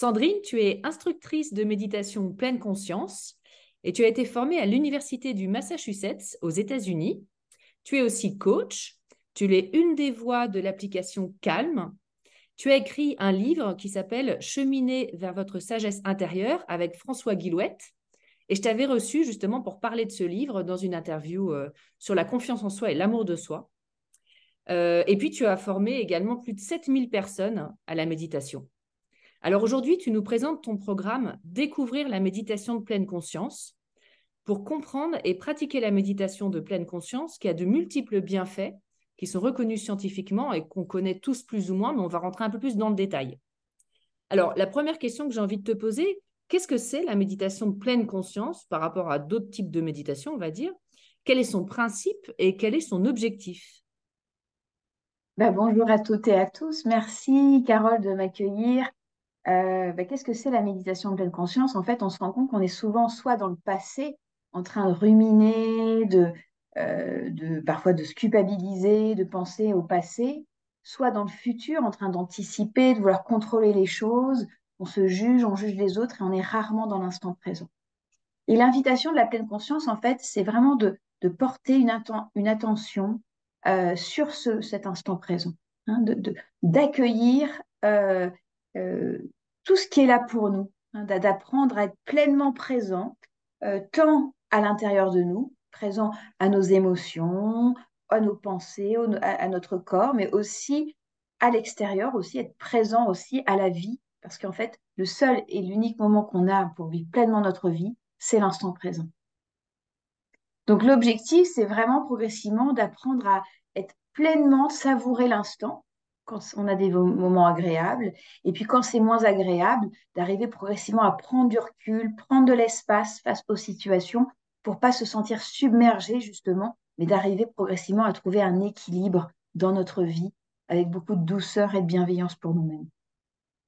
Sandrine, tu es instructrice de méditation pleine conscience et tu as été formée à l'Université du Massachusetts aux États-Unis. Tu es aussi coach. Tu es une des voix de l'application Calme. Tu as écrit un livre qui s'appelle Cheminer vers votre sagesse intérieure avec François Guillouette. Et je t'avais reçu justement pour parler de ce livre dans une interview euh, sur la confiance en soi et l'amour de soi. Euh, et puis, tu as formé également plus de 7000 personnes à la méditation. Alors aujourd'hui, tu nous présentes ton programme Découvrir la méditation de pleine conscience pour comprendre et pratiquer la méditation de pleine conscience qui a de multiples bienfaits qui sont reconnus scientifiquement et qu'on connaît tous plus ou moins, mais on va rentrer un peu plus dans le détail. Alors, la première question que j'ai envie de te poser, qu'est-ce que c'est la méditation de pleine conscience par rapport à d'autres types de méditation, on va dire? Quel est son principe et quel est son objectif? Ben, bonjour à toutes et à tous. Merci Carole de m'accueillir. Euh, ben, Qu'est-ce que c'est la méditation de pleine conscience? En fait, on se rend compte qu'on est souvent soit dans le passé, en train de ruminer, euh, de parfois de se culpabiliser, de penser au passé, soit dans le futur, en train d'anticiper, de vouloir contrôler les choses. On se juge, on juge les autres et on est rarement dans l'instant présent. Et l'invitation de la pleine conscience, en fait, c'est vraiment de, porter une, atten une attention euh, sur ce, cet instant présent, hein, d'accueillir tout ce qui est là pour nous, hein, d'apprendre à être pleinement présent, euh, tant à l'intérieur de nous, présent à nos émotions, à nos pensées, à, à, notre corps, mais aussi à l'extérieur, aussi être présent aussi à la vie, parce qu'en fait, le seul et l'unique moment qu'on a pour vivre pleinement notre vie, c'est l'instant présent. Donc l'objectif, c'est vraiment progressivement d'apprendre à être pleinement savourer l'instant, quand on a des moments agréables, et puis quand c'est moins agréable, d'arriver progressivement à prendre du recul, prendre de l'espace face aux situations pour pas se sentir submergé justement, mais d'arriver progressivement à trouver un équilibre dans notre vie avec beaucoup de douceur et de bienveillance pour nous-mêmes.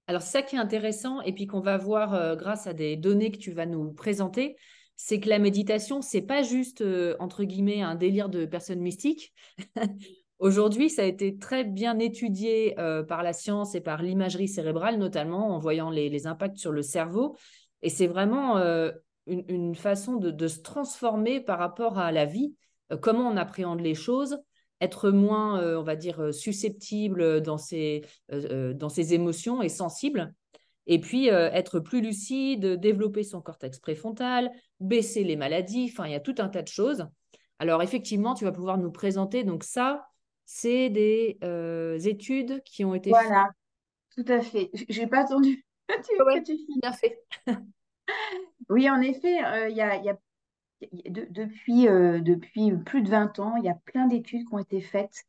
Alors, ça qui est intéressant, et puis qu'on va voir euh, grâce à des données que tu vas nous présenter, c'est que la méditation, c'est pas juste, euh, entre guillemets, un délire de personnes mystiques. Aujourd'hui, ça a été très bien étudié euh, par la science et par l'imagerie cérébrale, notamment en voyant les, impacts sur le cerveau. Et c'est vraiment euh, une, façon de, se transformer par rapport à la vie, euh, comment on appréhende les choses, être moins, on va dire, susceptible dans ses, dans ses émotions et sensible. Et puis être plus lucide, développer son cortex préfrontal, baisser les maladies, enfin, il y a tout un tas de choses. Alors, effectivement, tu vas pouvoir nous présenter donc ça, c'est des euh, études qui ont été Voilà, tout à fait. J'ai pas attendu tu, ouais, que tu Bien fait. oui, en effet, il euh, y a, y a de, depuis, euh, depuis plus de 20 ans, il y a plein d'études qui ont été faites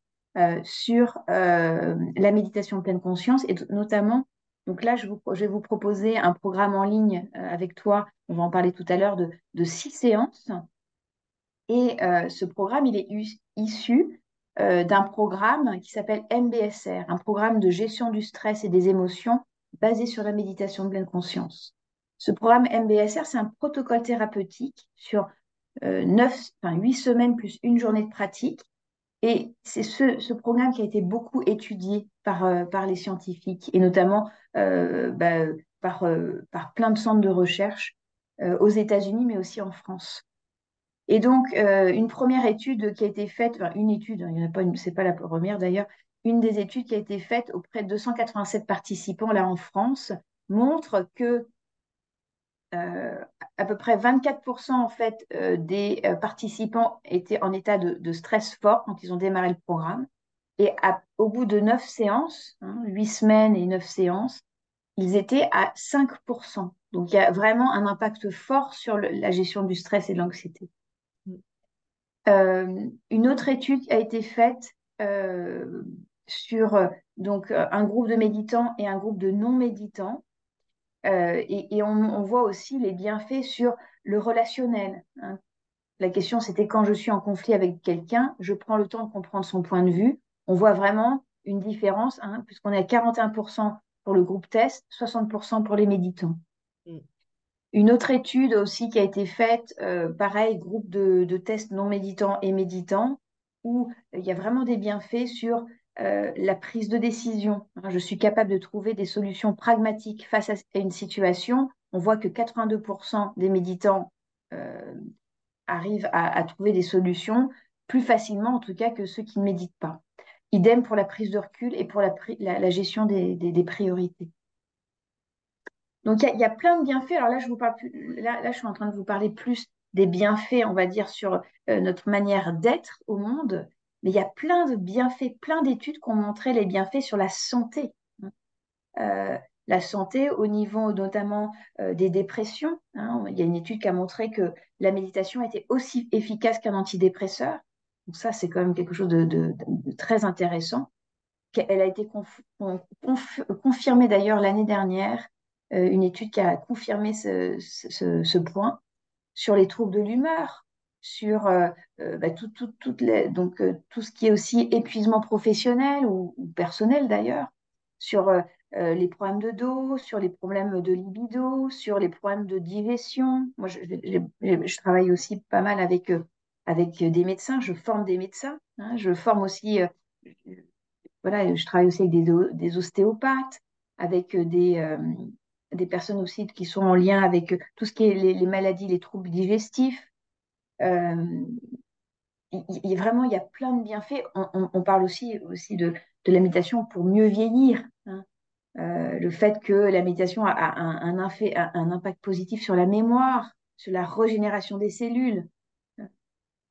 sur la méditation de pleine conscience et notamment Donc là, je, vais vous proposer un programme en ligne avec toi, on va en parler tout à l'heure, de, six séances. Et ce programme, il est issu d'un programme qui s'appelle MBSR, un programme de gestion du stress et des émotions basé sur la méditation de pleine conscience. Ce programme MBSR, c'est un protocole thérapeutique sur euh, 9, enfin, 8 semaines plus une journée de pratique. Et c'est ce, programme qui a été beaucoup étudié par, euh, les scientifiques, et notamment euh, bah, euh, par plein de centres de recherche aux États-Unis, mais aussi en France. Et donc, une première étude qui a été faite, enfin, une étude, hein, il y en a pas c'est pas la première d'ailleurs, une des études qui a été faite auprès de 287 participants là en France montre que euh, à peu près 24% en fait euh, des euh, participants étaient en état de, stress fort quand ils ont démarré le programme. Et au bout de 9 séances, 8 hein, semaines et 9 séances, ils étaient à 5%. Donc il y a vraiment un impact fort sur la gestion du stress et de l'anxiété. Une autre étude a été faite sur donc un groupe de méditants et un groupe de non méditants euh, et, on, voit aussi les bienfaits sur le relationnel. Hein. La question, c'était quand je suis en conflit avec quelqu'un, je prends le temps de comprendre son point de vue. On voit vraiment une différence, hein, puisqu'on est à 41% pour le groupe test, 60% pour les méditants. Une autre étude aussi qui a été faite, euh, pareil, groupe de, tests non méditants et méditants, où il y a vraiment des bienfaits sur euh, la prise de décision. Hein, je suis capable de trouver des solutions pragmatiques face à une situation. On voit que 82% des méditants euh, arrivent à, trouver des solutions plus facilement, en tout cas, que ceux qui ne méditent pas. Idem pour la prise de recul et pour la, gestion des, priorités. Donc, il y, a plein de bienfaits. Alors là, je vous parle plus, là, je suis en train de vous parler plus des bienfaits, on va dire, sur euh, notre manière d'être au monde, mais il y a plein de bienfaits, plein d'études qui ont montré les bienfaits sur la santé. Euh, la santé au niveau notamment euh, des dépressions. Hein. Il y a une étude qui a montré que la méditation était aussi efficace qu'un antidépresseur. Donc ça, c'est quand même quelque chose de, très intéressant. Elle a été confirmée d'ailleurs l'année dernière, une étude qui a confirmé ce point sur les troubles de l'humeur, sur euh, euh, bah, tout, les, donc, euh, tout ce qui est aussi épuisement professionnel ou, personnel d'ailleurs, sur les problèmes de dos, sur les problèmes de libido, sur les problèmes de digestion. Moi, je, je, travaille aussi pas mal avec, avec des médecins, je forme des médecins, hein. je forme aussi, voilà, je travaille aussi avec des, des ostéopathes, avec des, des personnes aussi qui sont en lien avec tout ce qui est les maladies, les troubles digestifs. Euh, il, vraiment, il y a plein de bienfaits. On, parle aussi, aussi de, la méditation pour mieux vieillir. Hein. Euh, le fait que la méditation a, un, un, impact positif sur la mémoire, sur la régénération des cellules.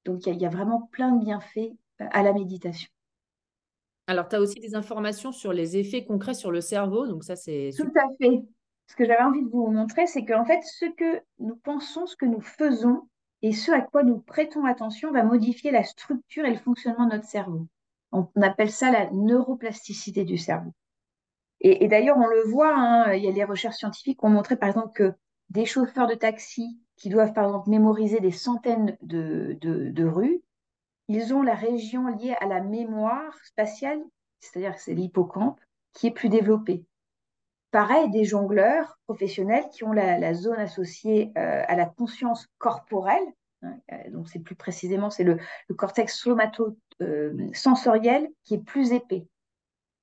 Donc, il y, a, vraiment plein de bienfaits euh, à la méditation. Alors, tu as aussi des informations sur les effets concrets sur le cerveau. Donc, ça, c'est. Tout à fait. Ce que j'avais envie de vous montrer, c'est qu'en fait, ce que nous pensons, ce que nous faisons, et ce à quoi nous prêtons attention va modifier la structure et le fonctionnement de notre cerveau. On, appelle ça la neuroplasticité du cerveau. Et, d'ailleurs, on le voit, hein, il y a des recherches scientifiques qui ont montré, par exemple, que des chauffeurs de taxi qui doivent, par exemple, mémoriser des centaines de, de, rues, ils ont la région liée à la mémoire spatiale, c'est-à-dire c'est l'hippocampe, qui est plus développée. Pareil, des jongleurs professionnels qui ont la, zone associée euh, à la conscience corporelle, hein, euh, donc c'est plus précisément, c'est le, cortex somato-sensoriel qui est plus épais.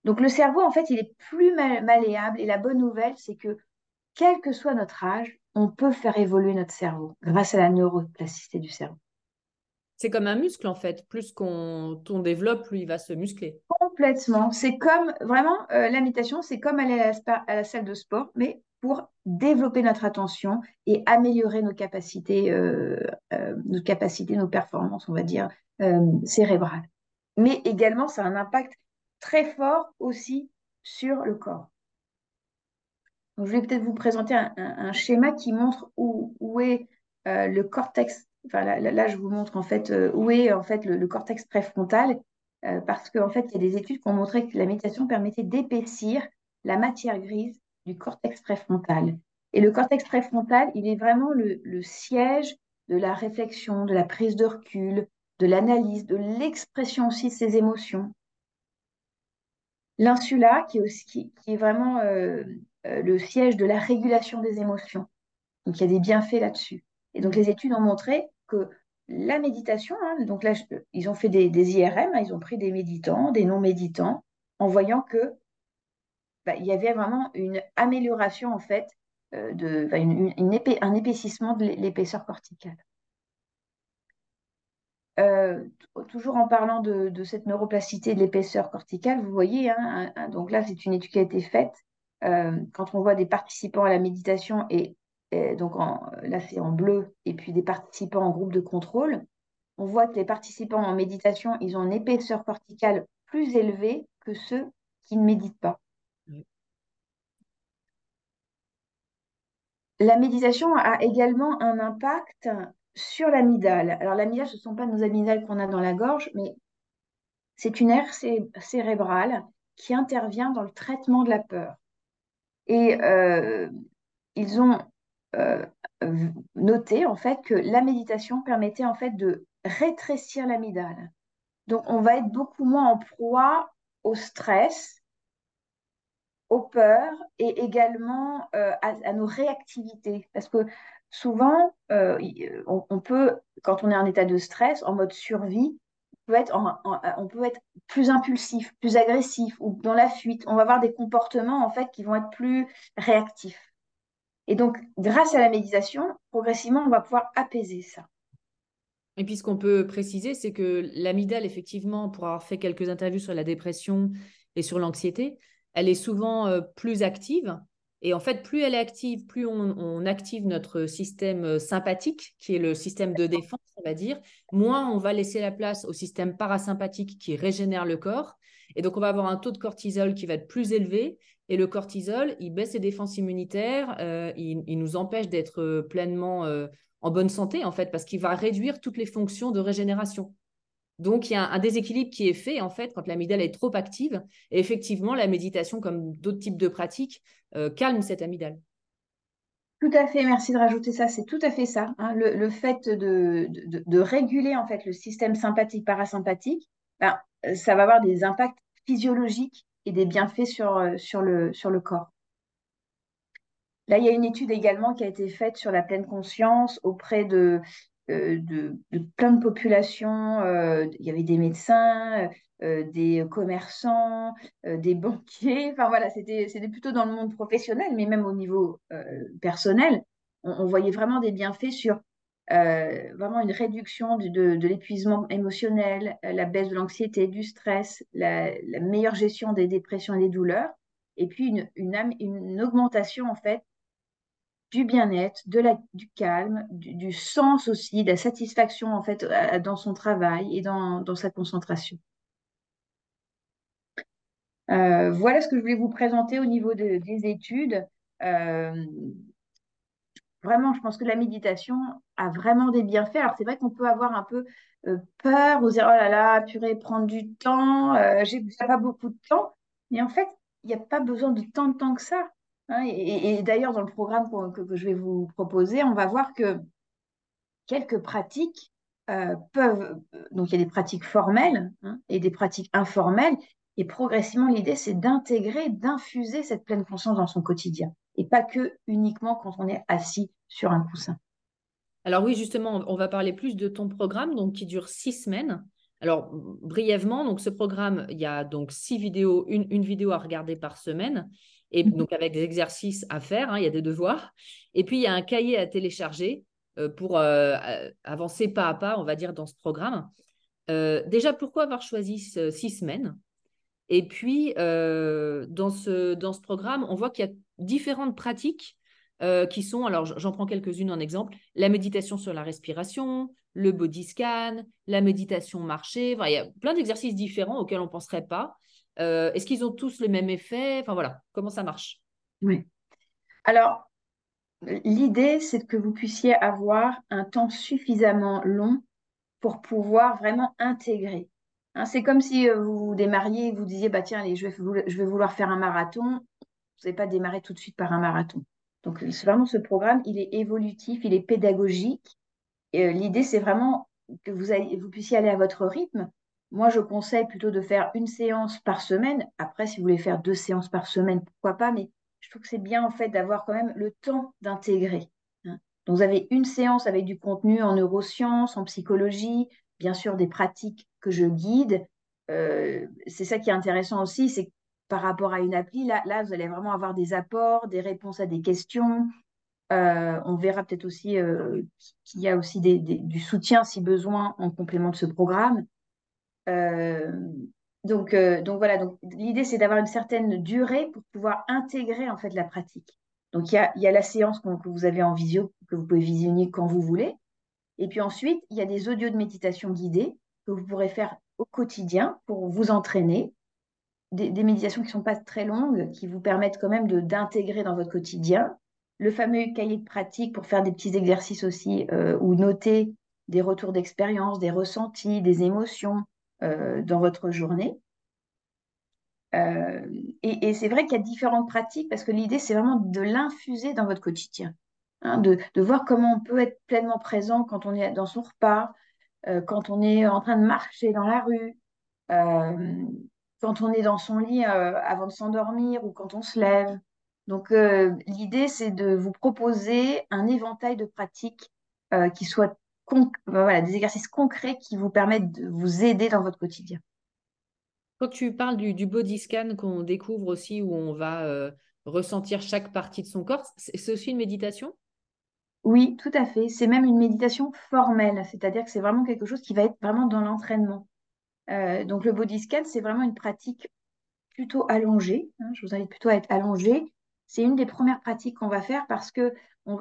Donc le cerveau, en fait, il est plus malléable et la bonne nouvelle, c'est que quel que soit notre âge, on peut faire évoluer notre cerveau grâce à la neuroplasticité du cerveau. C'est comme un muscle en fait. Plus qu'on développe, plus il va se muscler. Complètement. C'est comme vraiment euh, c'est comme aller à la, salle de sport, mais pour développer notre attention et améliorer nos capacités, euh, euh, nos capacités, nos performances, on va dire cérébrales. Mais également, ça a un impact très fort aussi sur le corps. je vais peut-être vous présenter un, schéma qui montre où est le cortex là, je vous montre en fait euh, où est en fait le, cortex préfrontal, euh, parce qu'en fait, il y a des études qui ont montré que la méditation permettait d'épaissir la matière grise du cortex préfrontal. Et le cortex préfrontal, il est vraiment le, siège de la réflexion, de la prise de recul, de l'analyse, de l'expression aussi de ses émotions. L'insula, qui, est vraiment euh, le siège de la régulation des émotions. Donc, il y a des bienfaits là-dessus. Et donc, les études ont montré que la méditation, hein, donc là, ils ont fait des, IRM, hein, ils ont pris des méditants, des non-méditants, en voyant que bah, il y avait vraiment une amélioration, en fait, euh, un épaississement de l'épaisseur corticale. Euh, toujours en parlant de, cette neuroplasticité de l'épaisseur corticale, vous voyez, hein, donc là, c'est une étude qui a été faite. Euh, quand on voit des participants à la méditation, et, donc là, c'est en bleu, et puis des participants en groupe de contrôle, on voit que les participants en méditation, ils ont une épaisseur corticale plus élevée que ceux qui ne méditent pas. La méditation a également un impact sur l'amygdale. Alors l'amygdale, ce ne sont pas nos amygdales qu'on a dans la gorge, mais c'est une aire cérébrale qui intervient dans le traitement de la peur. Et euh, ils ont euh, noté en fait que la méditation permettait en fait de rétrécir l'amygdale. Donc on va être beaucoup moins en proie au stress, aux peurs et également euh, à, nos réactivités. Parce que souvent, euh, euh, on, peut, quand on est en état de stress, en mode survie, on peut, être on peut être plus impulsif, plus agressif ou dans la fuite. On va avoir des comportements en fait qui vont être plus réactifs. Et donc, grâce à la méditation, progressivement, on va pouvoir apaiser ça. Et puis, ce qu'on peut préciser, c'est que l'amygdale, effectivement, pour avoir fait quelques interviews sur la dépression et sur l'anxiété, elle est souvent euh, plus active et en fait, plus elle est active, plus on, active notre système euh, sympathique, qui est le système de défense, on va dire, moins on va laisser la place au système parasympathique qui régénère le corps. Et donc, on va avoir un taux de cortisol qui va être plus élevé. Et le cortisol, il baisse les défenses immunitaires, euh, il, nous empêche d'être euh, pleinement en bonne santé, en fait, parce qu'il va réduire toutes les fonctions de régénération. Donc, il y a un, déséquilibre qui est fait, en fait, quand l'amygdale est trop active. Et effectivement, la méditation, comme d'autres types de pratiques, euh, calme cette amygdale. Tout à fait, merci de rajouter ça. C'est tout à fait ça. Hein. Le, fait de, de, réguler, en fait, le système sympathique, parasympathique, ben, ça va avoir des impacts physiologiques des bienfaits sur, euh, sur, le, sur le corps. Là, il y a une étude également qui a été faite sur la pleine conscience auprès de, euh, de, plein de populations. Euh, il y avait des médecins, des commerçants, des banquiers. Enfin voilà, c'était plutôt dans le monde professionnel, mais même au niveau personnel, on, voyait vraiment des bienfaits sur vraiment une réduction de, l'épuisement émotionnel, la baisse de l'anxiété, du stress, la, meilleure gestion des dépressions et des douleurs, et puis une augmentation en fait du bien-être, de la, du calme, du, sens aussi, de la satisfaction en fait dans son travail et dans, sa concentration. Euh, voilà ce que je voulais vous présenter au niveau des études. Euh, vraiment, je pense que la méditation a vraiment des bienfaits. Alors c'est vrai qu'on peut avoir un peu euh, peur, vous dire oh là là, purée, prendre du temps, j'ai pas beaucoup de temps. Mais en fait, il n'y a pas besoin de tant de temps que ça. Hein, et, d'ailleurs, dans le programme que, je vais vous proposer, on va voir que quelques pratiques euh, peuvent, donc il y a des pratiques formelles hein, et des pratiques informelles, et progressivement, l'idée, c'est d'intégrer, d'infuser cette pleine conscience dans son quotidien, et pas que uniquement quand on est assis sur un coussin. Alors oui, justement, on va parler plus de ton programme, donc qui dure six semaines. Alors brièvement, donc ce programme, il y a donc six vidéos, une, une vidéo à regarder par semaine et mmh donc avec des exercices à faire, hein, il y a des devoirs. Et puis il y a un cahier à télécharger euh, pour euh, avancer pas à pas, on va dire, dans ce programme. Euh, déjà, pourquoi avoir choisi six semaines? Et puis, dans, ce, dans ce programme, on voit qu'il y a différentes pratiques qui sont, alors j'en prends quelques-unes en exemple, la méditation sur la respiration, le body scan, la méditation marché. il y a plein d'exercices différents auxquels on ne penserait pas. Euh, est-ce qu'ils ont tous le même effet Enfin voilà, comment ça marche? Oui. Alors, l'idée, c'est que vous puissiez avoir un temps suffisamment long pour pouvoir vraiment intégrer. Hein, c'est comme si euh, vous démarriez et vous disiez, bah tiens, je, vais, vouloir faire un marathon. n'allez pas démarrer tout de suite par un marathon. Donc, c'est vraiment ce programme, il est évolutif, il est pédagogique. L'idée, c'est vraiment que vous, vous puissiez aller à votre rythme. Moi, je conseille plutôt de faire une séance par semaine. Après, si vous voulez faire deux séances par semaine, pourquoi pas, mais je trouve que c'est bien en fait d'avoir quand même le temps d'intégrer. Hein. Donc, vous avez une séance avec du contenu en neurosciences, en psychologie, bien sûr des pratiques que je guide. Euh, c'est ça qui est intéressant aussi, c'est par rapport à une appli, là, là, vous allez vraiment avoir des apports, des réponses à des questions. Euh, on verra peut-être aussi euh, qu'il y a aussi du soutien si besoin en complément de ce programme. donc, donc voilà, donc l'idée c'est d'avoir une certaine durée pour pouvoir intégrer en fait la pratique. Donc il y a, il y a la séance que vous avez en visio que vous pouvez visionner quand vous voulez. Et puis ensuite, il y a des audios de méditation guidés que vous pourrez faire au quotidien pour vous entraîner. Des, méditations qui ne sont pas très longues, qui vous permettent quand même d'intégrer dans votre quotidien. Le fameux cahier de pratique pour faire des petits exercices aussi euh, ou noter des retours d'expérience, des ressentis, des émotions euh, dans votre journée. Euh, et c'est vrai qu'il y a différentes pratiques parce que l'idée, c'est vraiment de l'infuser dans votre quotidien. Hein, de, voir comment on peut être pleinement présent quand on est dans son repas, euh, quand on est en train de marcher dans la rue, euh, quand on est dans son lit euh, avant de s'endormir ou quand on se lève. Donc l'idée, c'est de vous proposer un éventail de pratiques qui soient des exercices concrets qui vous permettent de vous aider dans votre quotidien. Quand tu parles du, du body scan qu'on découvre aussi, où on va ressentir chaque partie de son corps, c'est aussi une méditation? Oui, tout à fait. C'est même une méditation formelle, c'est-à-dire que c'est vraiment quelque chose qui va être vraiment dans l'entraînement. Euh, donc le body c'est vraiment une pratique plutôt allongée. Hein. je vous invite plutôt à être allongé. C'est une des premières pratiques qu'on va faire parce que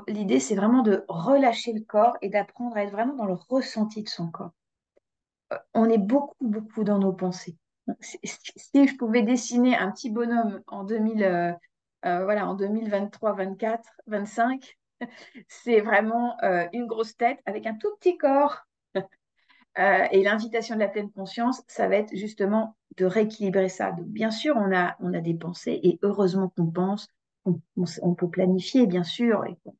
l'idée, c'est vraiment de relâcher le corps et d'apprendre à être vraiment dans le ressenti de son corps. Euh, on est beaucoup, beaucoup dans nos pensées. Si, je pouvais dessiner un petit bonhomme en 2000, euh, voilà, en 2023, 24, 25, c'est vraiment euh, une grosse tête avec un tout petit corps. Euh, et l'invitation de la pleine conscience, ça va être justement de rééquilibrer ça. Bien sûr, on a, on a des pensées et heureusement qu'on pense, on, peut planifier, bien sûr, et on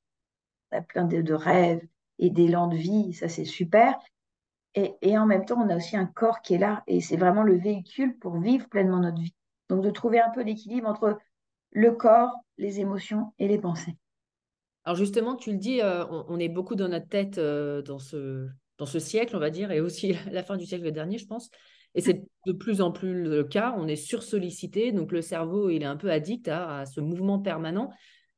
a plein de, rêves et d'élan de vie, ça c'est super. Et, en même temps, on a aussi un corps qui est là et c'est vraiment le véhicule pour vivre pleinement notre vie. Donc, de trouver un peu l'équilibre entre le corps, les émotions et les pensées. Alors justement, tu le dis, euh, on, est beaucoup dans notre tête euh, dans, ce, siècle, on va dire, et aussi la fin du siècle dernier, je pense. Et c'est de plus en plus le cas. On est sursollicité, donc le cerveau, il est un peu addict à, ce mouvement permanent.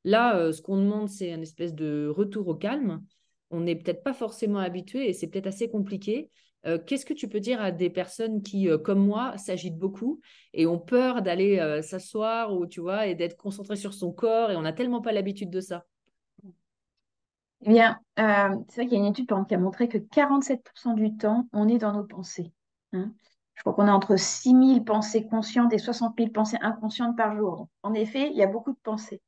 Là, euh, ce qu'on demande, c'est une espèce de retour au calme. On n'est peut-être pas forcément habitué et c'est peut-être assez compliqué. Qu'est-ce que tu peux dire à des personnes qui, comme moi, s'agitent beaucoup et ont peur d'aller s'asseoir ou tu vois et d'être concentré sur son corps et on n'a tellement pas l'habitude de ça? Eh bien, euh, c'est vrai qu'il y a une étude qui a montré que 47% du temps, on est dans nos pensées. Hein. Je crois qu'on a entre 6 000 pensées conscientes et 60 000 pensées inconscientes par jour. en effet, il y a beaucoup de pensées.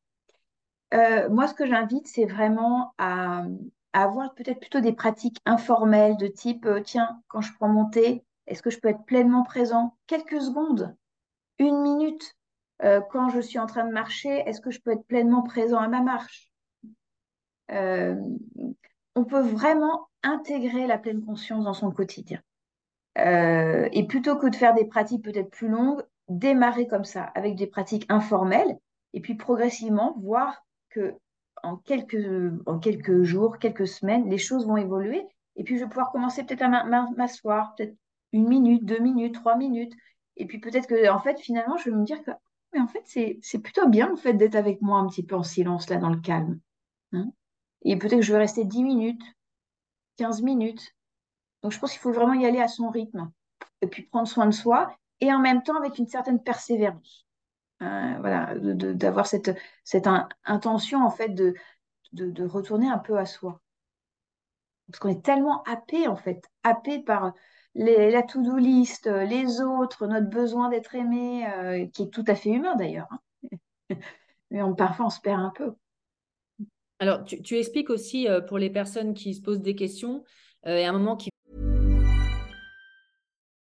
Euh, moi, ce que j'invite, c'est vraiment à, avoir peut-être plutôt des pratiques informelles de type, euh, tiens, quand je prends mon thé, est-ce que je peux être pleinement présent quelques secondes, une minute Quand je suis en train de marcher, est-ce que je peux être pleinement présent à ma marche? Euh, on peut vraiment intégrer la pleine conscience dans son quotidien. Euh, et plutôt que de faire des pratiques peut-être plus longues, démarrer comme ça, avec des pratiques informelles, et puis progressivement voir que en quelques, jours, quelques semaines, les choses vont évoluer. Et puis je vais pouvoir commencer peut-être à m'asseoir, peut-être une minute, deux minutes, trois minutes. Et puis peut-être que en fait, finalement, je vais me dire que mais en fait, c'est plutôt bien en fait d'être avec moi un petit peu en silence là dans le calme. Hein. Et peut-être que je vais rester 10 minutes, 15 minutes. Donc je pense qu'il faut vraiment y aller à son rythme. Et puis prendre soin de soi et en même temps avec une certaine persévérance. Euh, voilà, d'avoir cette, intention en fait de, retourner un peu à soi. Parce qu'on est tellement happé en fait, happé par la to-do list, les autres, notre besoin d'être aimé, euh, qui est tout à fait humain d'ailleurs. Hein. Mais parfois on se perd un peu. Alors, tu, tu expliques aussi euh, pour les personnes qui se posent des questions euh, et à un moment qui.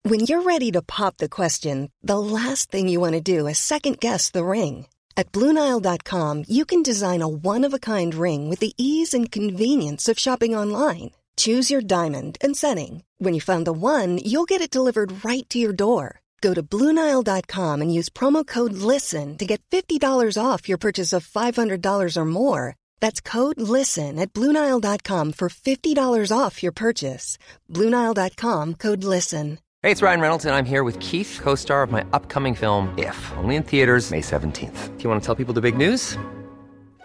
When you're ready to pop the question, the last thing you want to do is second guess the ring. At Bluenile.com, you can design a one of a kind ring with the ease and convenience of shopping online. Choose your diamond and setting. When you find the one, you'll get it delivered right to your door. Go to Bluenile.com and use promo code LISTEN to get $50 off your purchase of $500 or more. That's code LISTEN at Bluenile.com for $50 off your purchase. Bluenile.com code LISTEN. Hey, it's Ryan Reynolds, and I'm here with Keith, co star of my upcoming film, If, only in theaters, May 17th. Do you want to tell people the big news?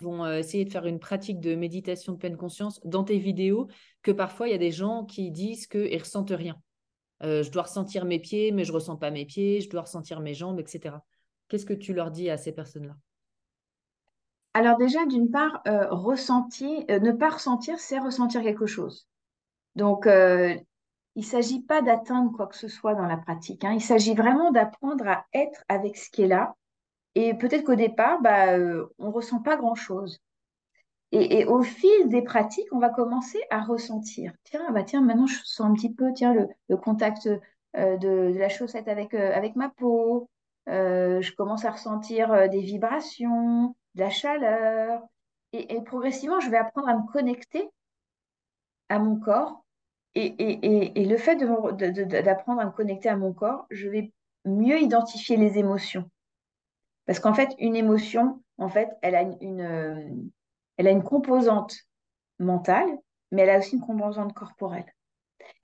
Vont euh, essayer de faire une pratique de méditation de pleine conscience dans tes vidéos que parfois il y a des gens qui disent qu'ils ne ressentent rien. Euh, je dois ressentir mes pieds, mais je ne ressens pas mes pieds, je dois ressentir mes jambes, etc. Qu'est-ce que tu leur dis à ces personnes-là? Alors déjà, d'une part, euh, ressentir, ne pas ressentir, c'est ressentir quelque chose. Donc, il ne s'agit pas d'atteindre quoi que ce soit dans la pratique. Hein. Il s'agit vraiment d'apprendre à être avec ce qui est là et peut-être qu'au départ, bah, euh, on ne ressent pas grand-chose. Et, au fil des pratiques, on va commencer à ressentir. Tiens, bah tiens, maintenant je sens un petit peu tiens, le, contact euh, de, la chaussette avec, euh, avec ma peau. je commence à ressentir des vibrations, de la chaleur. Et, progressivement, je vais apprendre à me connecter à mon corps. Et, le fait d'apprendre à me connecter à mon corps, je vais mieux identifier les émotions. Parce qu'en fait, une émotion, en fait, elle a une, euh, elle a une composante mentale, mais elle a aussi une composante corporelle.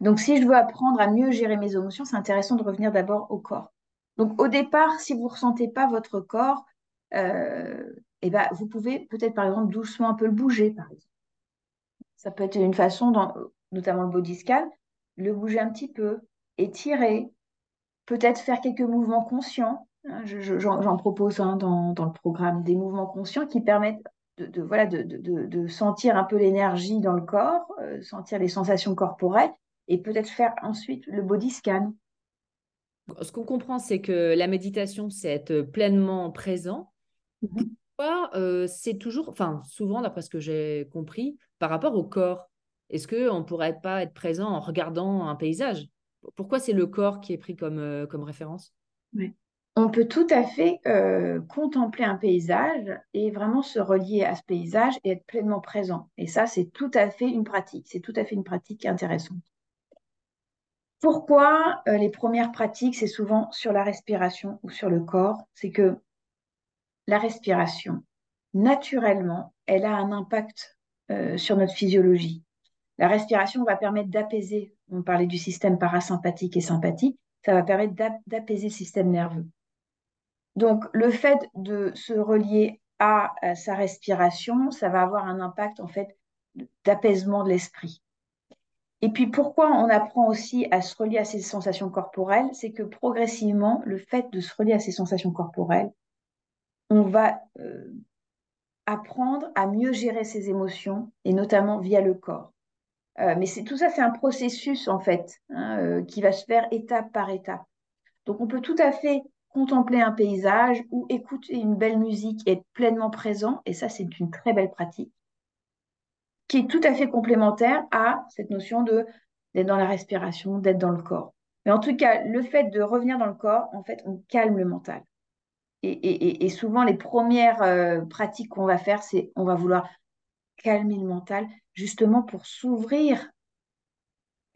Donc, si je veux apprendre à mieux gérer mes émotions, c'est intéressant de revenir d'abord au corps. Donc, au départ, si vous ne ressentez pas votre corps, euh, eh ben, vous pouvez peut-être, par exemple, doucement un peu le bouger. Ça peut être une façon, dans, notamment le body scan, le bouger un petit peu, étirer, peut-être faire quelques mouvements conscients j'en propose un dans, le programme des mouvements conscients qui permettent de, voilà, de, sentir un peu l'énergie dans le corps, euh, sentir les sensations corporelles et peut-être faire ensuite le body scan. Ce qu'on comprend, c'est que la méditation, c'est être pleinement présent. Mhm. Euh, c'est toujours, enfin souvent, d'après ce que j'ai compris, par rapport au corps. Est-ce qu'on ne pourrait pas être présent en regardant un paysage? Pourquoi c'est le corps qui est pris comme, euh, comme référence? Oui on peut tout à fait euh, contempler un paysage et vraiment se relier à ce paysage et être pleinement présent. Et ça, c'est tout à fait une pratique. C'est tout à fait une pratique intéressante. Pourquoi euh, les premières pratiques, c'est souvent sur la respiration ou sur le corps? C'est que la respiration, naturellement, elle a un impact euh, sur notre physiologie. La respiration va permettre d'apaiser, on parlait du système parasympathique et sympathique, ça va permettre d'apaiser le système nerveux. Donc, le fait de se relier à, sa respiration, ça va avoir un impact en fait d'apaisement de l'esprit. Et puis pourquoi on apprend aussi à se relier à ses sensations corporelles, c'est que progressivement, le fait de se relier à ses sensations corporelles, on va euh, apprendre à mieux gérer ses émotions, et notamment via le corps. Euh, mais tout ça, c'est un processus en fait hein, euh, qui va se faire étape par étape. Donc on peut tout à fait contempler un paysage ou écouter une belle musique et être pleinement présent. Et ça, c'est une très belle pratique qui est tout à fait complémentaire à cette notion d'être dans la respiration, d'être dans le corps. Mais en tout cas, le fait de revenir dans le corps, en fait, on calme le mental. Et, souvent, les premières euh, pratiques qu'on va faire, c'est on va vouloir calmer le mental, justement pour s'ouvrir.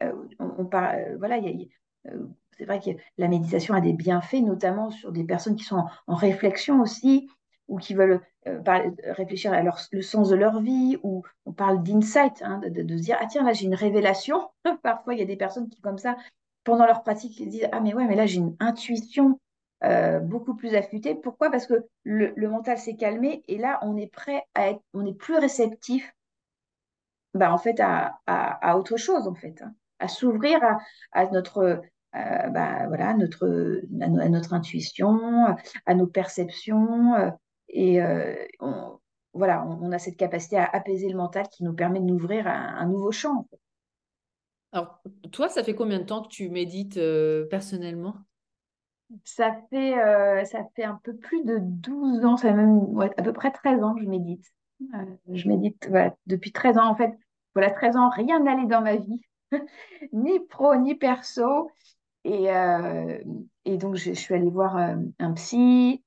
Euh, on, euh, voilà, il y a, c'est vrai que la méditation a des bienfaits, notamment sur des personnes qui sont en, réflexion aussi, ou qui veulent euh, réfléchir à le sens de leur vie, ou on parle d'insight, hein, de, se dire, ah tiens, là j'ai une révélation. Parfois, il y a des personnes qui, comme ça, pendant leur pratique, ils disent, ah mais ouais, mais là j'ai une intuition euh, beaucoup plus affûtée. Pourquoi? Parce que le, mental s'est calmé et là, on est prêt à être, on est plus réceptif bah, en fait, à, à, autre chose, en fait, hein. à s'ouvrir à, notre euh, bah, voilà, notre, à, notre intuition, à nos perceptions. Euh, et euh, voilà, on, a cette capacité à apaiser le mental qui nous permet de nous ouvrir à, un nouveau champ. Alors, toi, ça fait combien de temps que tu médites euh, personnellement? Ça fait, ça fait un peu plus de 12 ans, ça fait même à peu près 13 ans que je médite. Je médite depuis 13 ans. En fait, voilà, 13 ans, rien n'allait dans ma vie, ni pro, ni perso. Et, et donc, je, suis allée voir un psy.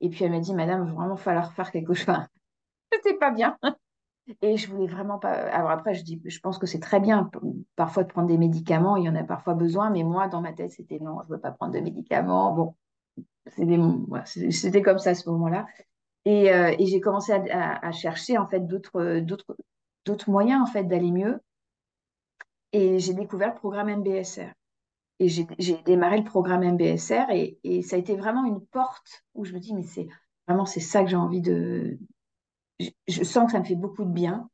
Et puis, elle m'a dit, Madame, il va vraiment falloir faire quelque chose. C'était pas bien. Et je voulais vraiment pas. Alors après, je dis, je pense que c'est très bien parfois de prendre des médicaments. Il y en a parfois besoin, mais moi, dans ma tête, c'était non, je veux pas prendre de médicaments. Bon, c'était comme ça à ce moment-là. Et, euh, j'ai commencé à, chercher en fait d'autres d'autres moyens en fait d'aller mieux. Et j'ai découvert le programme MBSR. Et j'ai démarré le programme MBSR et, ça a été vraiment une porte où je me dis mais c'est vraiment c'est ça que j'ai envie de je, sens que ça me fait beaucoup de bien.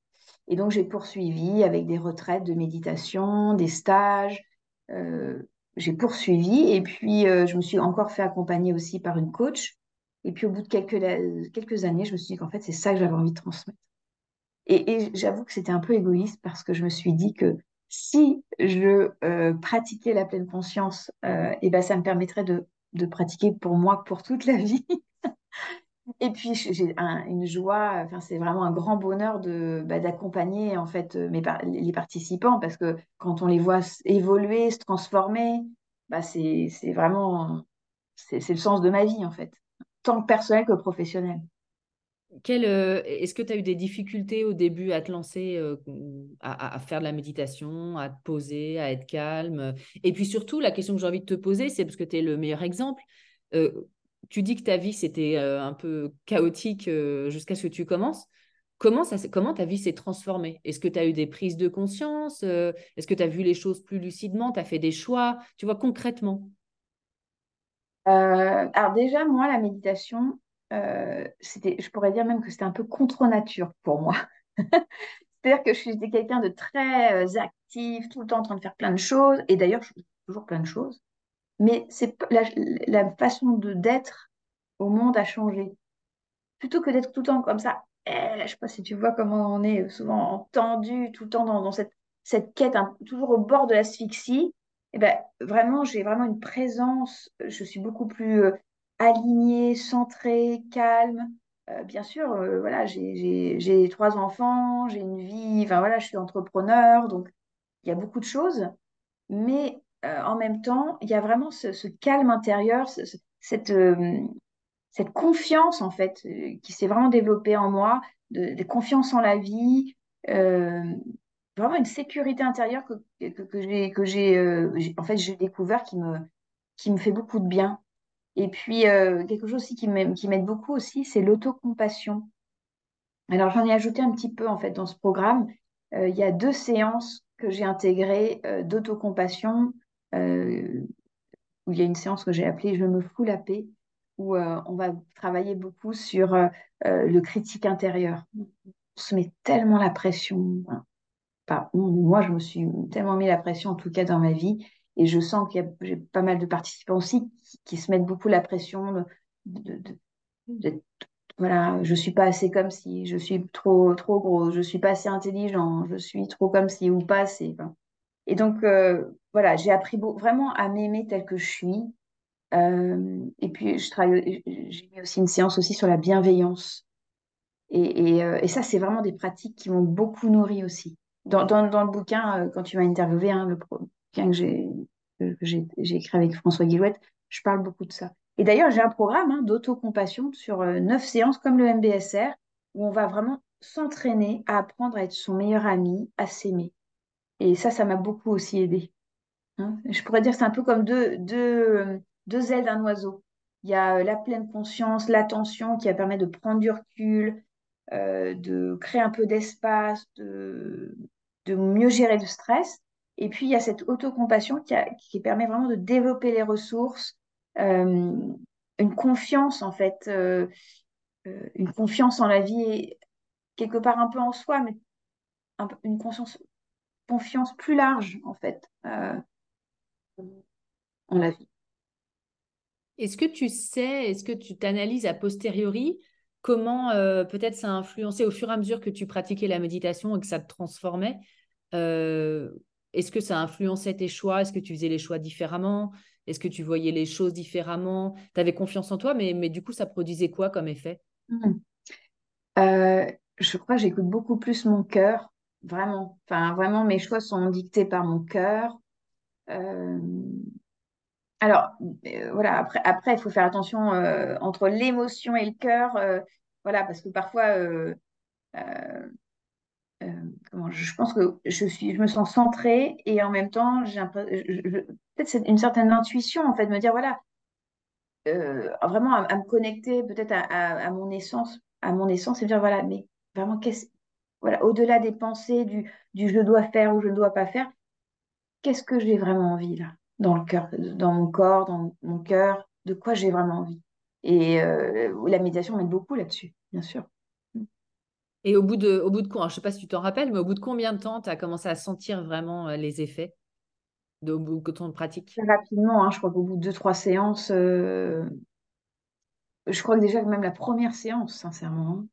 Et donc, j'ai poursuivi avec des retraites de méditation, des stages. Euh, j'ai poursuivi et puis euh, je me suis encore fait accompagner aussi par une coach. Et puis, au bout de quelques années, je me suis dit qu'en fait, c'est ça que j'avais envie de transmettre. Et, j'avoue que c'était un peu égoïste parce que je me suis dit que si je euh, pratiquais la pleine conscience, et eh ben, ça me permettrait de, pratiquer pour moi pour toute la vie. Et puis j'ai une joie, c'est vraiment un grand bonheur de bah, d'accompagner en fait euh, les participants parce que quand on les voit évoluer, se transformer, bah c'est vraiment c'est le sens de ma vie en fait, tant personnel que professionnel. Euh, est-ce que tu as eu des difficultés au début à te lancer, euh, à, faire de la méditation, à te poser, à être calme? Et puis surtout, la question que j'ai envie de te poser, c'est parce que tu es le meilleur exemple tu dis que ta vie, c'était euh, un peu chaotique euh, jusqu'à ce que tu commences. Comment, ça, comment ta vie s'est transformée? Est-ce que tu as eu des prises de conscience euh, Est-ce que tu as vu les choses plus lucidement Tu as fait des choix Tu vois, concrètement? Alors déjà, moi, la méditation, c'était, je pourrais dire même que c'était un peu contre nature pour moi. C'est-à-dire que je suis quelqu'un de très actif, tout le temps en train de faire plein de choses. Et d'ailleurs, je fais toujours plein de choses mais c'est la, façon de d'être au monde a changé. Plutôt que d'être tout le temps comme ça, eh, je sais pas si tu vois comment on est souvent tendu tout le temps dans, cette, cette quête, toujours au bord de l'asphyxie. Eh ben, vraiment, j'ai vraiment une présence, je suis beaucoup plus euh, alignée, centrée, calme. Euh, bien sûr, euh, voilà, j'ai trois enfants, j'ai une vie, enfin voilà, je suis entrepreneur, donc il y a beaucoup de choses. Mais euh, en même temps, il y a vraiment ce, calme intérieur, cette, euh, cette confiance en fait euh, qui s'est vraiment développée en moi, de, confiance en la vie, vraiment une sécurité intérieure que, que, que j'ai en fait j'ai découvert qui me qui me fait beaucoup de bien. Et puis quelque chose aussi qui m'aide beaucoup aussi, c'est l'autocompassion. Alors j'en ai ajouté un petit peu en fait dans ce programme. il y a deux séances que j'ai intégrées d'autocompassion euh, où il y a une séance que j'ai appelée Je me fous la paix, où euh, on va travailler beaucoup sur euh, le critique intérieur. On se met tellement la pression. moi, je me suis tellement mis la pression, en tout cas dans ma vie, et je sens qu'il y a pas mal de participants aussi qui, se mettent beaucoup la pression de, voilà, je suis pas assez comme si, je suis trop trop gros, je suis pas assez intelligent, je suis trop comme si ou pas assez. Et donc, euh, voilà, j'ai appris vraiment à m'aimer tel que je suis. Euh, et puis, je travaille, j'ai mis aussi une séance aussi sur la bienveillance. Et, euh, ça, c'est vraiment des pratiques qui m'ont beaucoup nourri aussi. Dans le bouquin, quand tu m'as interviewé, hein, le bouquin que j'ai, que écrit avec François Guillouette, je parle beaucoup de ça. Et d'ailleurs, j'ai un programme hein, d'autocompassion sur neuf séances comme le MBSR, où on va vraiment s'entraîner à apprendre à être son meilleur ami, à s'aimer. Et ça, ça m'a beaucoup aussi aidé. Hein. Je pourrais dire c'est un peu comme deux, deux, deux ailes d'un oiseau. Il y a euh, la pleine conscience, l'attention qui permet de prendre du recul, euh, de créer un peu d'espace, de, de mieux gérer le stress. Et puis, il y a cette autocompassion qui, permet vraiment de développer les ressources, euh, une confiance en fait, une confiance en la vie, quelque part un peu en soi, mais une confiance plus large, en fait, euh, en la vie. Est-ce que tu sais, est-ce que tu t'analyses a posteriori comment peut-être ça a influencé au fur et à mesure que tu pratiquais la méditation et que ça te transformait Est-ce que ça influençait tes choix? Est-ce que tu faisais les choix différemment? Est-ce que tu voyais les choses différemment? Tu avais confiance en toi, mais, mais du coup, ça produisait quoi comme effet? Mmh. Je crois que j'écoute beaucoup plus mon cœur, vraiment. Enfin, vraiment, mes choix sont dictés par mon cœur. Alors, euh, voilà, après, après, il faut faire attention euh, entre l'émotion et le cœur, euh, voilà, parce que parfois, comment, je pense que je suis, je me sens centrée et en même temps, j'ai peut-être c'est une certaine intuition, en fait, de me dire, voilà, vraiment à, me connecter peut-être à, mon essence, à mon essence et dire, voilà, mais vraiment, qu'est-ce, voilà, au-delà des pensées, du, du je dois faire ou je ne dois pas faire, qu'est-ce que j'ai vraiment envie là dans le cœur, dans mon corps, dans mon cœur, de quoi j'ai vraiment envie? Et euh, la méditation m'aide beaucoup là-dessus, bien sûr. Et au bout de, au bout de quoi, je sais pas si tu t'en rappelles, mais au bout de combien de temps tu as commencé à sentir vraiment euh, les effets de, au bout de ton pratique? Très rapidement, hein, je crois qu'au bout de deux, trois séances, euh, je crois que déjà même la première séance, sincèrement,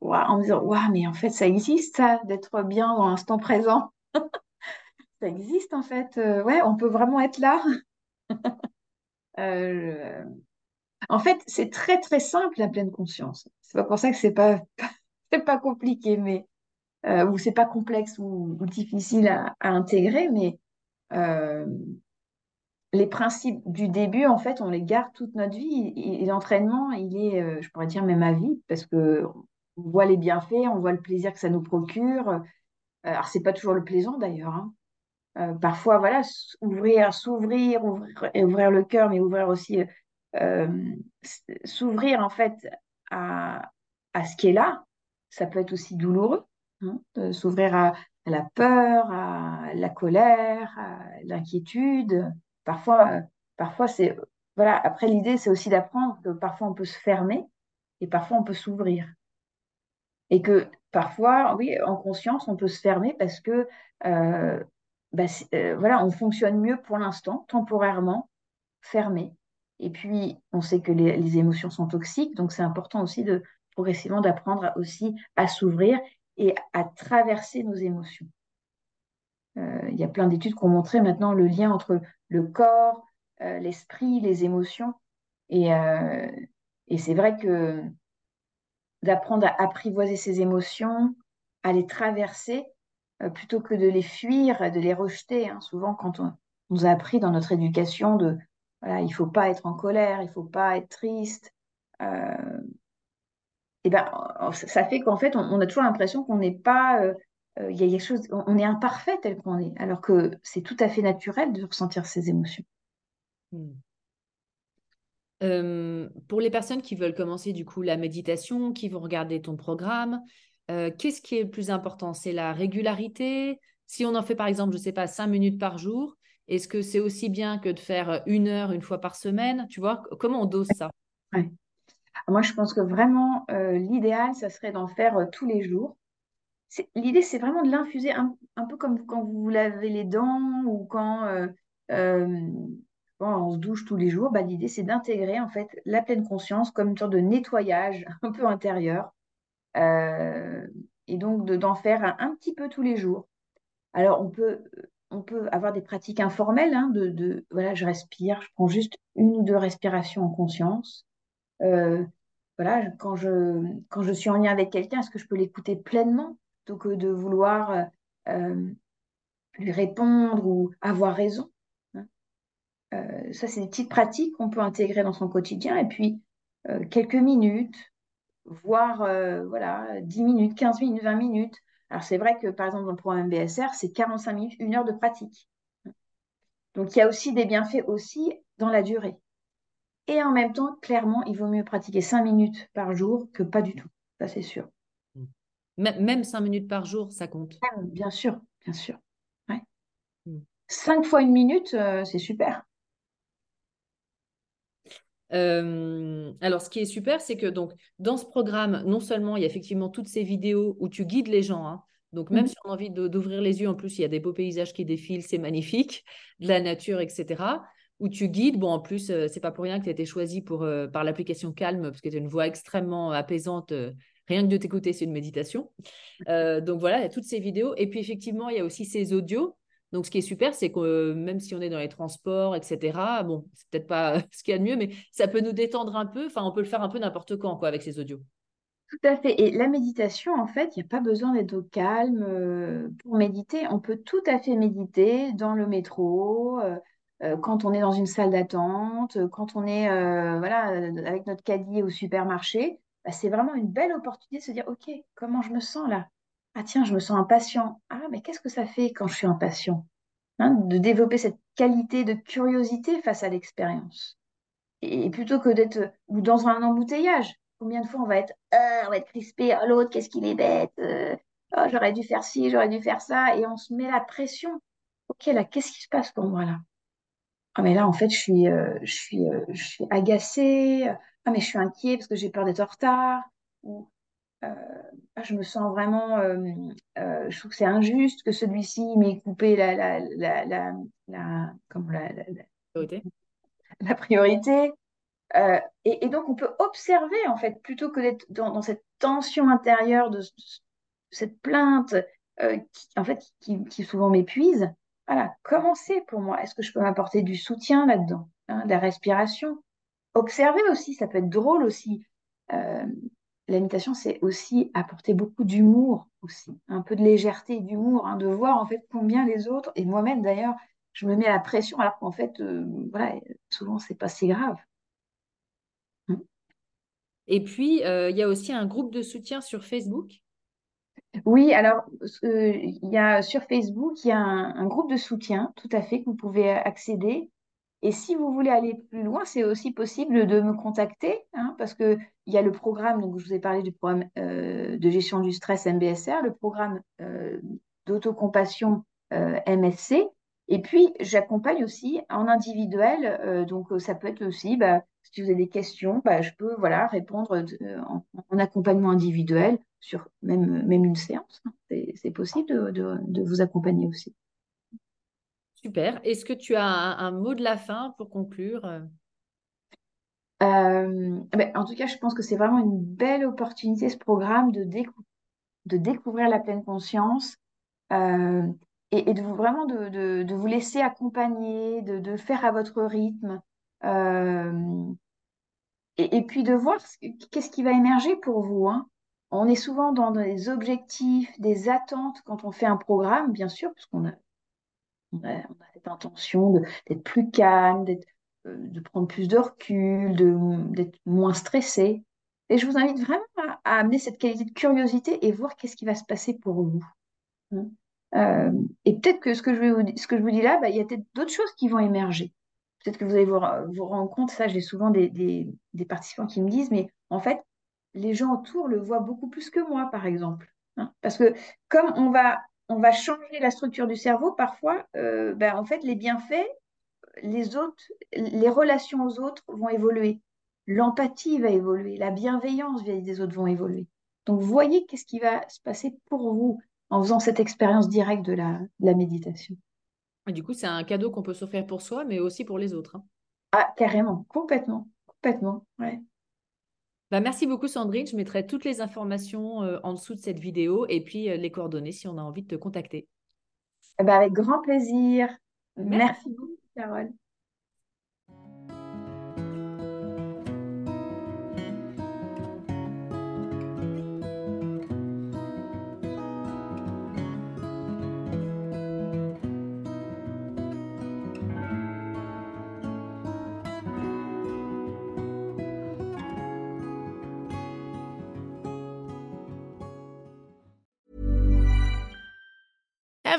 hein, en me disant, waouh, mais en fait, ça existe, ça, d'être bien dans l'instant présent. ça existe en fait. Euh, ouais, on peut vraiment être là. En fait, c'est très très simple la pleine conscience. C'est pas pour ça que c'est pas c'est pas compliqué, mais euh, ou c'est pas complexe ou, difficile à, intégrer, mais les principes du début, en fait, on les garde toute notre vie. Et, l'entraînement, il est, je pourrais dire même à vie, parce que on voit les bienfaits, on voit le plaisir que ça nous procure. Alors, c'est pas toujours le plaisant d'ailleurs. Hein. Euh, parfois, voilà, ouvrir, s'ouvrir, ouvrir, ouvrir le cœur, mais ouvrir aussi, euh, euh, s'ouvrir en fait à, à, ce qui est là. Ça peut être aussi douloureux, hein, de s'ouvrir à, la peur, à la colère, à l'inquiétude. Parfois, parfois c'est voilà. Après, l'idée, c'est aussi d'apprendre que parfois on peut se fermer et parfois on peut s'ouvrir. Et que parfois, oui, en conscience, on peut se fermer parce que bah, euh, voilà, on fonctionne mieux pour l'instant, temporairement, fermé. Et puis, on sait que les, émotions sont toxiques, donc c'est important aussi de progressivement d'apprendre aussi à s'ouvrir et à traverser nos émotions. Euh, il y a plein d'études qui ont montré maintenant le lien entre le corps, euh, l'esprit, les émotions. Et, et c'est vrai que d'apprendre à apprivoiser ces émotions, à les traverser, euh, plutôt que de les fuir, de les rejeter. Hein. Souvent, quand on, nous a appris dans notre éducation de il faut pas être en colère, il faut pas être triste. Euh, et ben, ça fait qu'en fait, on, a toujours l'impression qu'on n'est pas, euh, il y a quelque chose, on est imparfait tel qu'on est, alors que c'est tout à fait naturel de ressentir ces émotions. Hmm. pour les personnes qui veulent commencer du coup la méditation, qui vont regarder ton programme, euh, qu'est-ce qui est le plus important? C'est la régularité? Si on en fait par exemple, je ne sais pas, cinq minutes par jour, est-ce que c'est aussi bien que de faire une heure une fois par semaine? Tu vois, comment on dose ça? Moi, je pense que vraiment, euh, l'idéal, ça serait d'en faire euh, tous les jours. L'idée, c'est vraiment de l'infuser un, peu comme quand vous lavez les dents ou quand, on se douche tous les jours. Bah, L'idée, c'est d'intégrer en fait la pleine conscience comme une sorte de nettoyage un peu intérieur euh, et donc d'en faire un, petit peu tous les jours. Alors on peut, on peut avoir des pratiques informelles, hein, de, voilà, je respire, je prends juste une ou deux respirations en conscience. Euh, voilà, quand je, quand je suis en lien avec quelqu'un, est-ce que je peux l'écouter pleinement plutôt que de vouloir euh, lui répondre ou avoir raison hein? Ça, c'est des petites pratiques qu'on peut intégrer dans son quotidien. Et puis, quelques minutes, voire euh, voilà, 10 minutes, 15 minutes, 20 minutes. Alors c'est vrai que par exemple dans le programme BSR, c'est 45 minutes, une heure de pratique. Donc il y a aussi des bienfaits aussi dans la durée. Et en même temps, clairement, il vaut mieux pratiquer 5 minutes par jour que pas du tout. Ça c'est sûr. Même 5 minutes par jour, ça compte. Bien sûr, bien sûr. Ouais. 5 hmm. fois une minute, euh, c'est super. Euh, alors, ce qui est super, c'est que donc dans ce programme, non seulement il y a effectivement toutes ces vidéos où tu guides les gens, hein. donc même mmh. si on a envie d'ouvrir les yeux, en plus il y a des beaux paysages qui défilent, c'est magnifique, de la nature, etc. où tu guides. Bon, en plus, euh, c'est pas pour rien que tu as été choisi pour, euh, par l'application Calme, parce que tu as une voix extrêmement apaisante. euh, rien que de t'écouter, c'est une méditation. Euh, donc voilà, il y a toutes ces vidéos. Et puis effectivement, il y a aussi ces audios. Donc, ce qui est super, c'est que euh, même si on est dans les transports, etc., bon, c'est peut-être pas ce qu'il y a de mieux, mais ça peut nous détendre un peu. Enfin, on peut le faire un peu n'importe quand, quoi, avec ces audios. Tout à fait. Et la méditation, en fait, il n'y a pas besoin d'être au calme euh, pour méditer. On peut tout à fait méditer dans le métro, euh, euh, quand on est dans une salle d'attente, euh, quand on est euh, voilà, euh, avec notre caddie au supermarché. Bah, c'est vraiment une belle opportunité de se dire, OK, comment je me sens là? Ah tiens, je me sens impatient. Ah, mais qu'est-ce que ça fait quand je suis impatient? Hein, de développer cette qualité de curiosité face à l'expérience. Et plutôt que d'être ou dans un embouteillage, combien de fois on va être, Ah, on va être crispé, oh, l'autre, qu'est-ce qu'il est bête, euh, oh, j'aurais dû faire ci, j'aurais dû faire ça, et on se met la pression. Ok, là, qu'est-ce qui se passe pour moi là? Ah, mais là, en fait, je suis, euh, je suis, euh, je suis agacée, ah, mais je suis inquiet parce que j'ai peur d'être en retard, ou euh, ah, je me sens vraiment, euh, euh, je trouve que c'est injuste que celui-ci m'ait coupé la, la, la, la, la- comment, la, la, la- Priorité. la priorité. Euh, et, et donc, on peut observer, en fait, plutôt que d'être dans, dans cette tension intérieure, de, de cette plainte, euh, qui, en fait, qui, qui souvent m'épuise. Voilà, comment c'est pour moi? Est-ce que je peux m'apporter du soutien là-dedans, hein, de la respiration? Observer aussi, ça peut être drôle aussi. Euh, la méditation, c'est aussi apporter beaucoup d'humour aussi, un peu de légèreté et d'humour, hein, de voir en fait combien les autres, et moi-même d'ailleurs, je me mets la pression alors qu'en fait, euh, voilà, souvent, pas si grave. Et puis, euh, il y a aussi un groupe de soutien sur Facebook. Oui, alors euh, il y a sur Facebook, il y a un, groupe de soutien, tout à fait, que vous pouvez accéder. Et si vous voulez aller plus loin, c'est aussi possible de me contacter, hein, parce que il y a le programme, donc je vous ai parlé du programme euh, de gestion du stress MBSR, le programme euh, d'autocompassion euh, MSC. Et puis, j'accompagne aussi en individuel, euh, donc euh, ça peut être aussi, bah, si vous avez des questions, bah, je peux voilà, répondre de- en, en accompagnement individuel sur même, même une séance. hein. C'est c'est possible de, de- de vous accompagner aussi. Super. Est-ce que tu as un, un mot de la fin pour conclure? Euh, ben, en tout cas, je pense que c'est vraiment une belle opportunité, ce programme, de, décou- de découvrir la pleine conscience euh, et, de vous, vraiment de, de- vous laisser accompagner, de, de faire à votre rythme. euh, et, puis de voir ce que- qu'est-ce qui va émerger pour vous, hein. On est souvent dans des objectifs, des attentes quand on fait un programme, bien sûr, parce qu'on a, cette intention d'être plus calme, euh, de prendre plus de recul, d'être moins stressé. Et je vous invite vraiment à, à amener cette qualité de curiosité et voir qu'est-ce qui va se passer pour vous. hein. Euh, et peut-être que ce que je vous, dis là, bah, il y a peut-être d'autres choses qui vont émerger. Peut-être que vous allez vous, rendre compte, ça j'ai souvent des, participants qui me disent, mais en fait, les gens autour le voient beaucoup plus que moi, par exemple. hein. Parce que comme on va, changer la structure du cerveau, parfois, euh, ben, en fait, les bienfaits, les les relations aux autres vont évoluer. L'empathie va évoluer, la bienveillance vis-à-vis des autres vont évoluer. Donc, voyez qu'est-ce qui va se passer pour vous en faisant cette expérience directe de la, de la méditation. Et du coup, c'est un cadeau qu'on peut s'offrir pour soi, mais aussi pour les autres. hein. Ah, carrément, complètement, complètement, ouais. Bah, merci beaucoup, Sandrine. Je mettrai toutes les informations euh, en dessous de cette vidéo et puis euh, les coordonnées si on a envie de te contacter. Eh ben, avec grand plaisir. Merci. Merci beaucoup, Carole.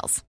details.